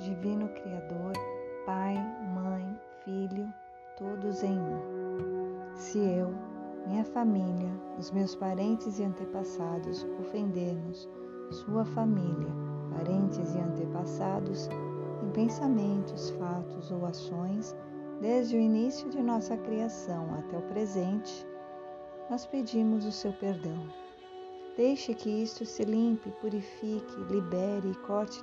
Divino Criador, Pai, Mãe, Filho, todos em um. Se eu, minha família, os meus parentes e antepassados ofendermos sua família, parentes e antepassados em pensamentos, fatos ou ações, desde o início de nossa criação até o presente, nós pedimos o seu perdão. Deixe que isto se limpe, purifique, libere e corte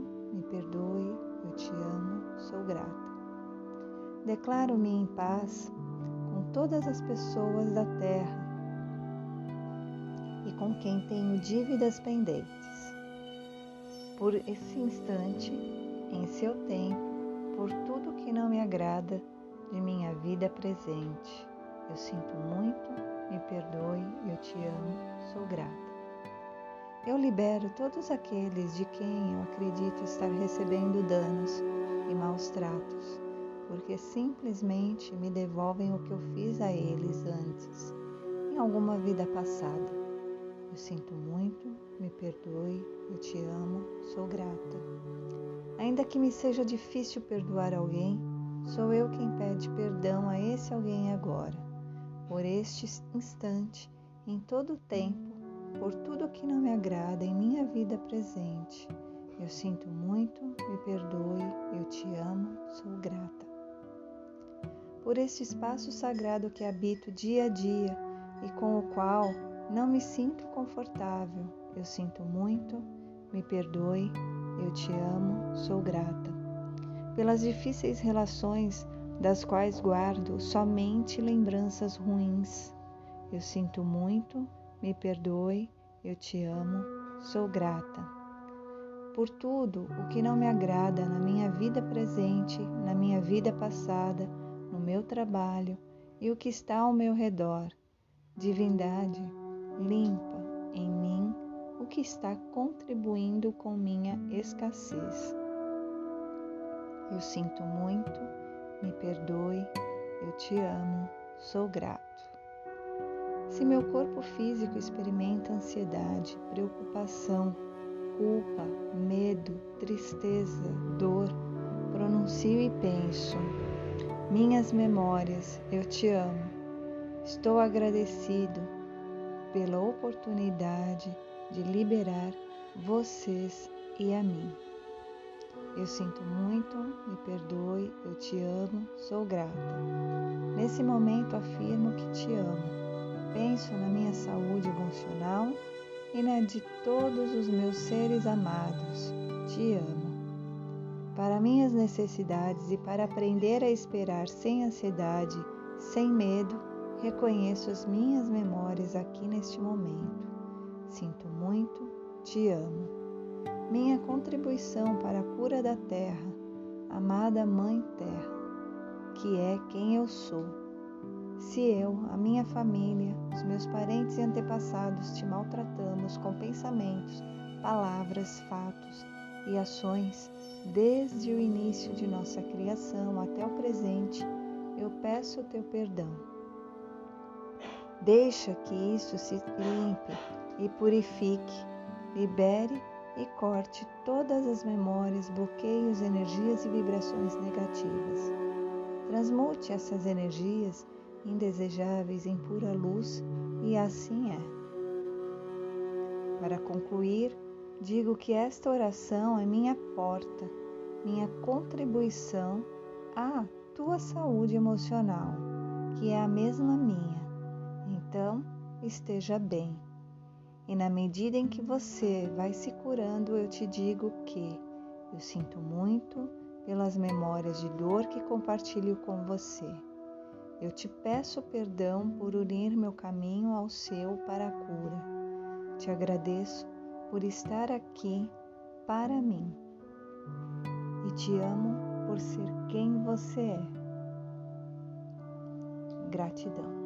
perdoe, eu te amo, sou grata. Declaro-me em paz com todas as pessoas da terra e com quem tenho dívidas pendentes. Por esse instante, em seu tempo, por tudo que não me agrada de minha vida presente. Eu sinto muito, me perdoe, eu te amo, sou grata. Eu libero todos aqueles de quem eu acredito estar recebendo danos e maus tratos, porque simplesmente me devolvem o que eu fiz a eles antes, em alguma vida passada. Eu sinto muito, me perdoe, eu te amo, sou grata. Ainda que me seja difícil perdoar alguém, sou eu quem pede perdão a esse alguém agora, por este instante, em todo o tempo por tudo que não me agrada em minha vida presente. Eu sinto muito, me perdoe, eu te amo, sou grata. Por este espaço sagrado que habito dia a dia e com o qual não me sinto confortável, eu sinto muito, me perdoe, eu te amo, sou grata. Pelas difíceis relações das quais guardo somente lembranças ruins, eu sinto muito, me perdoe, eu te amo, sou grata. Por tudo o que não me agrada na minha vida presente, na minha vida passada, no meu trabalho e o que está ao meu redor. Divindade, limpa em mim o que está contribuindo com minha escassez. Eu sinto muito, me perdoe, eu te amo, sou grato. Se meu corpo físico experimenta ansiedade, preocupação, culpa, medo, tristeza, dor, pronuncio e penso: Minhas memórias, eu te amo. Estou agradecido pela oportunidade de liberar vocês e a mim. Eu sinto muito, me perdoe, eu te amo, sou grata. Nesse momento afirmo que te amo penso na minha saúde emocional e na de todos os meus seres amados. Te amo. Para minhas necessidades e para aprender a esperar sem ansiedade, sem medo, reconheço as minhas memórias aqui neste momento. Sinto muito, te amo. Minha contribuição para a cura da terra, amada Mãe Terra, que é quem eu sou se eu, a minha família, os meus parentes e antepassados te maltratamos com pensamentos, palavras, fatos e ações, desde o início de nossa criação até o presente, eu peço o teu perdão. Deixa que isso se limpe e purifique, libere e corte todas as memórias, bloqueios, energias e vibrações negativas. Transmute essas energias indesejáveis em pura luz, e assim é. Para concluir, digo que esta oração é minha porta, minha contribuição à tua saúde emocional, que é a mesma minha. Então, esteja bem. E na medida em que você vai se curando, eu te digo que eu sinto muito pelas memórias de dor que compartilho com você. Eu te peço perdão por unir meu caminho ao seu para a cura. Te agradeço por estar aqui para mim e te amo por ser quem você é. Gratidão.